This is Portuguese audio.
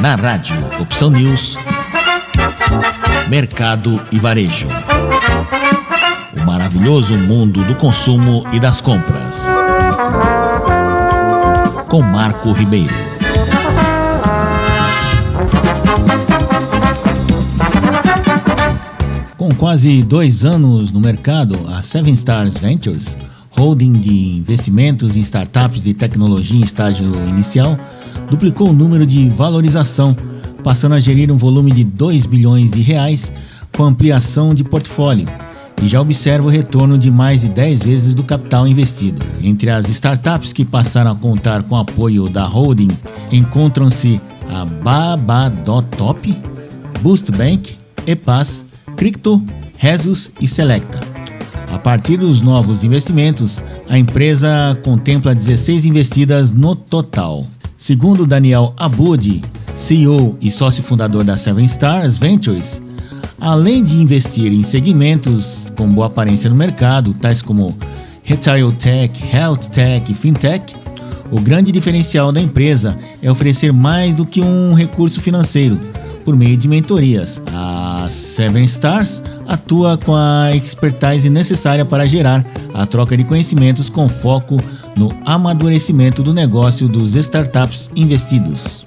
Na rádio Opção News, Mercado e Varejo. O maravilhoso mundo do consumo e das compras. Com Marco Ribeiro. Com quase dois anos no mercado, a Seven Stars Ventures, holding de investimentos em startups de tecnologia em estágio inicial, duplicou o número de valorização, passando a gerir um volume de 2 bilhões de reais com ampliação de portfólio e já observa o retorno de mais de 10 vezes do capital investido. Entre as startups que passaram a contar com apoio da holding encontram-se a Babadotop, Boostbank, Epas, Cripto, Resus e Selecta. A partir dos novos investimentos, a empresa contempla 16 investidas no total. Segundo Daniel Abud, CEO e sócio fundador da Seven Stars Ventures, além de investir em segmentos com boa aparência no mercado, tais como Retail Tech, Health Tech e Fintech, o grande diferencial da empresa é oferecer mais do que um recurso financeiro por meio de mentorias. A Seven Stars atua com a expertise necessária para gerar a troca de conhecimentos com foco no amadurecimento do negócio dos startups investidos.